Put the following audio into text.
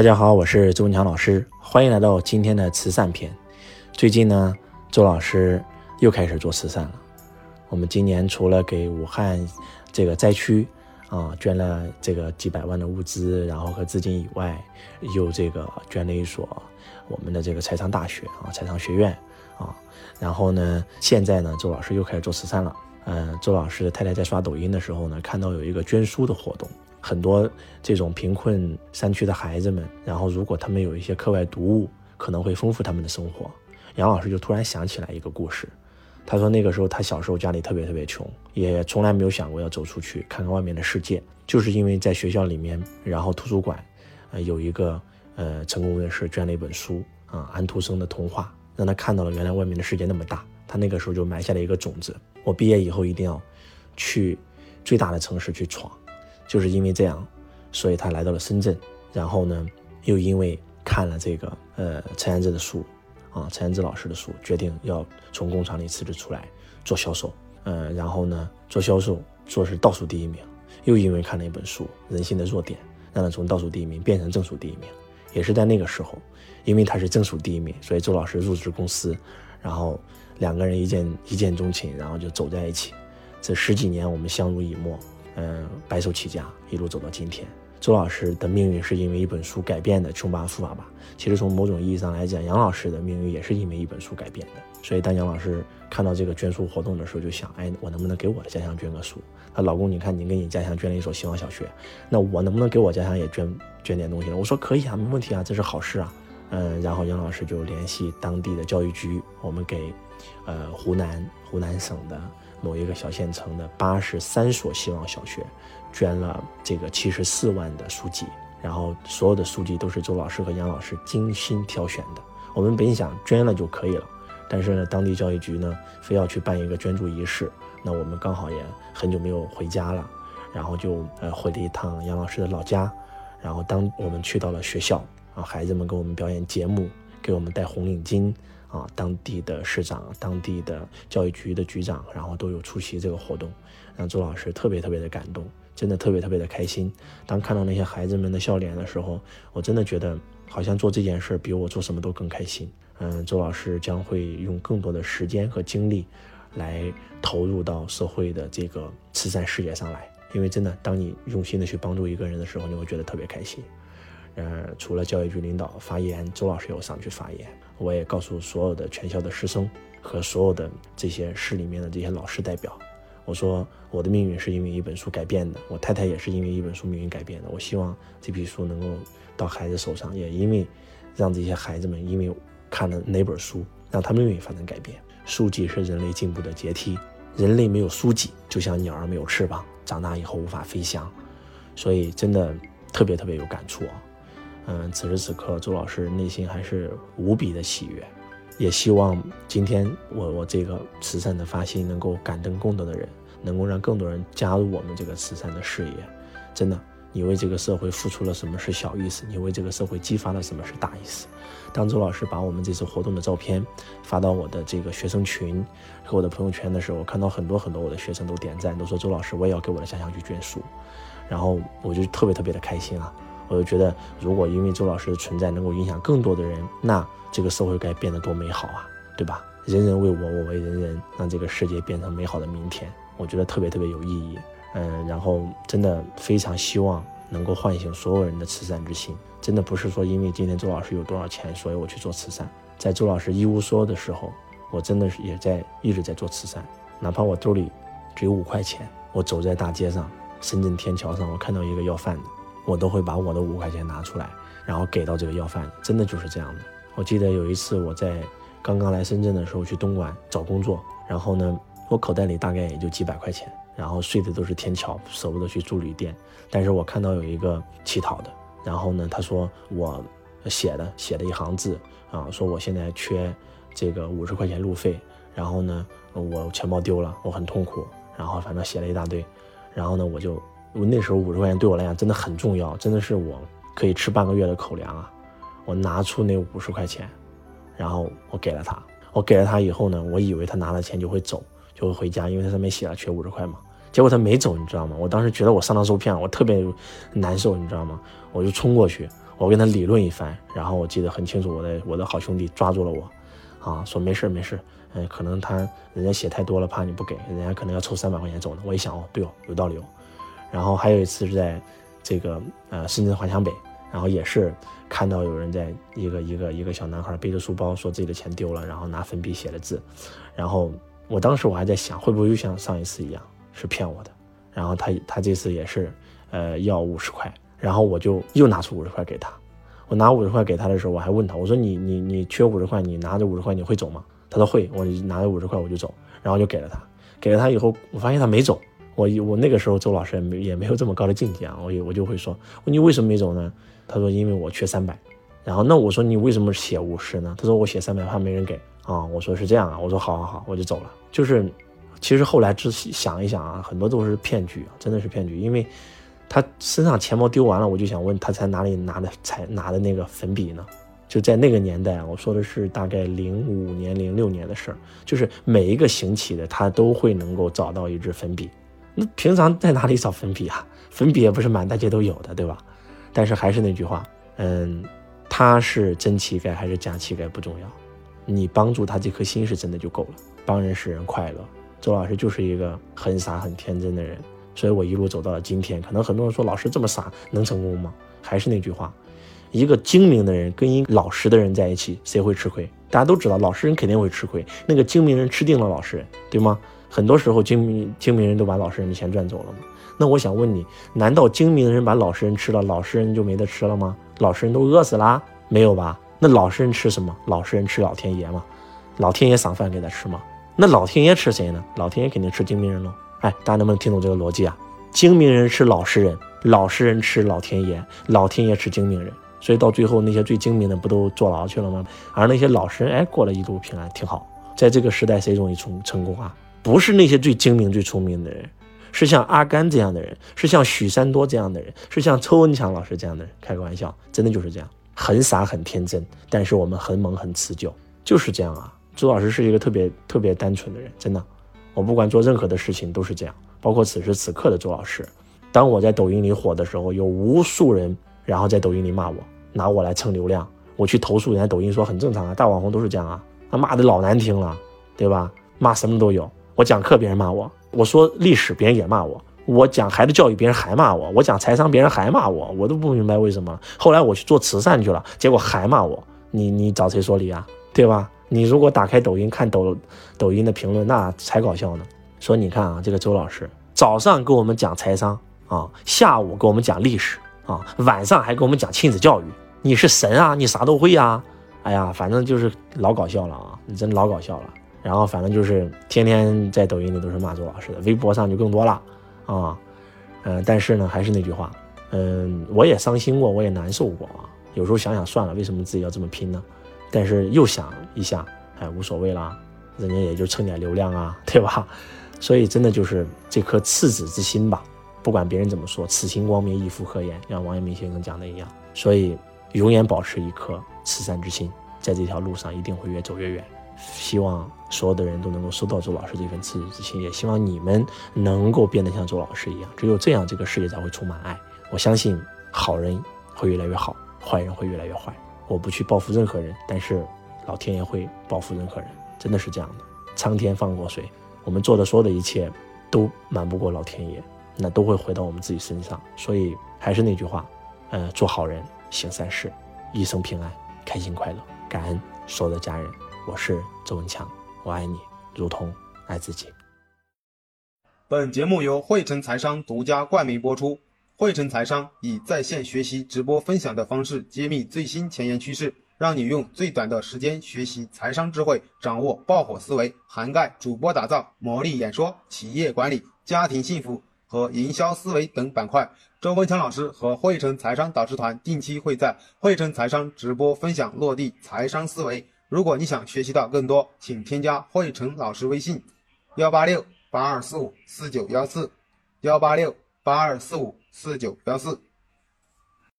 大家好，我是周文强老师，欢迎来到今天的慈善篇。最近呢，周老师又开始做慈善了。我们今年除了给武汉这个灾区啊捐了这个几百万的物资，然后和资金以外，又这个捐了一所我们的这个财商大学啊，财商学院啊。然后呢，现在呢，周老师又开始做慈善了。嗯，周老师的太太在刷抖音的时候呢，看到有一个捐书的活动。很多这种贫困山区的孩子们，然后如果他们有一些课外读物，可能会丰富他们的生活。杨老师就突然想起来一个故事，他说那个时候他小时候家里特别特别穷，也从来没有想过要走出去看看外面的世界，就是因为在学校里面，然后图书馆，呃有一个呃成功人士捐了一本书啊安徒生的童话，让他看到了原来外面的世界那么大，他那个时候就埋下了一个种子，我毕业以后一定要去最大的城市去闯。就是因为这样，所以他来到了深圳，然后呢，又因为看了这个呃陈安之的书，啊陈安之老师的书，决定要从工厂里辞职出来做销售，呃，然后呢做销售做是倒数第一名，又因为看了一本书《人性的弱点》，让他从倒数第一名变成正数第一名，也是在那个时候，因为他是正数第一名，所以周老师入职公司，然后两个人一见一见钟情，然后就走在一起，这十几年我们相濡以沫。嗯，白手起家，一路走到今天。周老师的命运是因为一本书改变的，《穷爸富爸爸》。其实从某种意义上来讲，杨老师的命运也是因为一本书改变的。所以当杨老师看到这个捐书活动的时候，就想：哎，我能不能给我的家乡捐个书？他老公，你看你给你家乡捐了一所希望小学，那我能不能给我家乡也捐捐点东西呢？我说可以啊，没问题啊，这是好事啊。嗯，然后杨老师就联系当地的教育局，我们给，呃，湖南湖南省的。某一个小县城的八十三所希望小学，捐了这个七十四万的书籍，然后所有的书籍都是周老师和杨老师精心挑选的。我们本想捐了就可以了，但是呢，当地教育局呢非要去办一个捐助仪式，那我们刚好也很久没有回家了，然后就呃回了一趟杨老师的老家，然后当我们去到了学校啊，孩子们给我们表演节目，给我们戴红领巾。啊，当地的市长、当地的教育局的局长，然后都有出席这个活动，让周老师特别特别的感动，真的特别特别的开心。当看到那些孩子们的笑脸的时候，我真的觉得好像做这件事比我做什么都更开心。嗯，周老师将会用更多的时间和精力来投入到社会的这个慈善事业上来，因为真的，当你用心的去帮助一个人的时候，你会觉得特别开心。呃，除了教育局领导发言，周老师有上去发言。我也告诉所有的全校的师生和所有的这些市里面的这些老师代表，我说我的命运是因为一本书改变的，我太太也是因为一本书命运改变的。我希望这批书能够到孩子手上，也因为让这些孩子们因为看了哪本书，让他们命运发生改变。书籍是人类进步的阶梯，人类没有书籍，就像鸟儿没有翅膀，长大以后无法飞翔。所以真的特别特别有感触啊。嗯，此时此刻，周老师内心还是无比的喜悦，也希望今天我我这个慈善的发心能够感动更多的人，能够让更多人加入我们这个慈善的事业。真的，你为这个社会付出了什么是小意思，你为这个社会激发了什么是大意思。当周老师把我们这次活动的照片发到我的这个学生群和我的朋友圈的时候，我看到很多很多我的学生都点赞，都说周老师我也要给我的家乡去捐书，然后我就特别特别的开心啊。我就觉得，如果因为周老师的存在能够影响更多的人，那这个社会该变得多美好啊，对吧？人人为我，我为人人，让这个世界变成美好的明天，我觉得特别特别有意义。嗯，然后真的非常希望能够唤醒所有人的慈善之心。真的不是说因为今天周老师有多少钱，所以我去做慈善。在周老师一无所有的时候，我真的是也在一直在做慈善。哪怕我兜里只有五块钱，我走在大街上，深圳天桥上，我看到一个要饭的。我都会把我的五块钱拿出来，然后给到这个要饭的，真的就是这样的。我记得有一次我在刚刚来深圳的时候去东莞找工作，然后呢，我口袋里大概也就几百块钱，然后睡的都是天桥，舍不得去住旅店。但是我看到有一个乞讨的，然后呢，他说我写的写了一行字啊，说我现在缺这个五十块钱路费，然后呢，我钱包丢了，我很痛苦，然后反正写了一大堆，然后呢，我就。我那时候五十块钱对我来讲真的很重要，真的是我可以吃半个月的口粮啊！我拿出那五十块钱，然后我给了他。我给了他以后呢，我以为他拿了钱就会走，就会回家，因为他上面写了缺五十块嘛。结果他没走，你知道吗？我当时觉得我上当受骗了，我特别难受，你知道吗？我就冲过去，我跟他理论一番，然后我记得很清楚，我的我的好兄弟抓住了我，啊，说没事没事，嗯，可能他人家血太多了，怕你不给，人家可能要抽三百块钱走呢。我一想，哦，对哦，有道理哦。然后还有一次是在这个呃深圳华强北，然后也是看到有人在一个一个一个小男孩背着书包，说自己的钱丢了，然后拿粉笔写了字，然后我当时我还在想，会不会又像上一次一样是骗我的？然后他他这次也是呃要五十块。然后我就又拿出五十块给他，我拿五十块给他的时候，我还问他，我说你你你缺五十块，你拿着五十块你会走吗？他说会，我拿着五十块我就走，然后就给了他，给了他以后，我发现他没走，我我那个时候周老师也没也没有这么高的境界啊，我我就会说，你为什么没走呢？他说因为我缺三百，然后那我说你为什么写五十呢？他说我写三百怕没人给啊，我说是这样啊，我说好好好，我就走了，就是其实后来仔细想一想啊，很多都是骗局，真的是骗局，因为。他身上钱包丢完了，我就想问他在哪里拿的才拿的那个粉笔呢？就在那个年代啊，我说的是大概零五年、零六年的事儿，就是每一个行乞的他都会能够找到一支粉笔。那平常在哪里找粉笔啊？粉笔也不是满大街都有的，对吧？但是还是那句话，嗯，他是真乞丐还是假乞丐不重要，你帮助他这颗心是真的就够了。帮人使人快乐，周老师就是一个很傻很天真的人。所以我一路走到了今天。可能很多人说老师这么傻能成功吗？还是那句话，一个精明的人跟一个老实的人在一起，谁会吃亏？大家都知道，老实人肯定会吃亏。那个精明人吃定了老实人，对吗？很多时候精明精明人都把老实人的钱赚走了嘛。那我想问你，难道精明人把老实人吃了，老实人就没得吃了吗？老实人都饿死啦？没有吧？那老实人吃什么？老实人吃老天爷嘛？老天爷赏饭给他吃吗？那老天爷吃谁呢？老天爷肯定吃精明人喽。哎，大家能不能听懂这个逻辑啊？精明人吃老实人，老实人吃老天爷，老天爷吃精明人，所以到最后那些最精明的不都坐牢去了吗？而那些老实人，哎，过了一路平安，挺好。在这个时代，谁容易成成功啊？不是那些最精明、最聪明的人，是像阿甘这样的人，是像许三多这样的人，是像周文强老师这样的人。开个玩笑，真的就是这样，很傻很天真，但是我们很猛很持久，就是这样啊。周老师是一个特别特别单纯的人，真的。我不管做任何的事情都是这样，包括此时此刻的周老师。当我在抖音里火的时候，有无数人然后在抖音里骂我，拿我来蹭流量。我去投诉人家抖音说很正常啊，大网红都是这样啊。他骂的老难听了，对吧？骂什么都有。我讲课别人骂我，我说历史别人也骂我，我讲孩子教育别人还骂我，我讲财商别人还骂我，我都不明白为什么。后来我去做慈善去了，结果还骂我。你你找谁说理啊？对吧？你如果打开抖音看抖抖音的评论，那才搞笑呢。说你看啊，这个周老师早上给我们讲财商啊，下午给我们讲历史啊，晚上还给我们讲亲子教育。你是神啊，你啥都会啊。哎呀，反正就是老搞笑了啊，你真老搞笑了。然后反正就是天天在抖音里都是骂周老师的，微博上就更多了啊。嗯，但是呢，还是那句话，嗯，我也伤心过，我也难受过啊。有时候想想算了，为什么自己要这么拼呢？但是又想一下，哎，无所谓啦，人家也就蹭点流量啊，对吧？所以真的就是这颗赤子之心吧，不管别人怎么说，此心光明，亦复何言？像王阳明先生讲的一样，所以永远保持一颗慈善之心，在这条路上一定会越走越远。希望所有的人都能够收到周老师这份赤子之心，也希望你们能够变得像周老师一样，只有这样，这个世界才会充满爱。我相信好人会越来越好，坏人会越来越坏。我不去报复任何人，但是老天爷会报复任何人，真的是这样的。苍天放过谁？我们做的所有的一切都瞒不过老天爷，那都会回到我们自己身上。所以还是那句话，呃，做好人，行善事，一生平安，开心快乐，感恩所有的家人。我是周文强，我爱你，如同爱自己。本节目由汇成财商独家冠名播出。汇成财商以在线学习、直播分享的方式揭秘最新前沿趋势，让你用最短的时间学习财商智慧，掌握爆火思维，涵盖主播打造、魔力演说、企业管理、家庭幸福和营销思维等板块。周文强老师和汇成财商导师团定期会在汇成财商直播分享落地财商思维。如果你想学习到更多，请添加慧成老师微信：幺八六八二四五四九幺四，幺八六八二四五。四九幺四。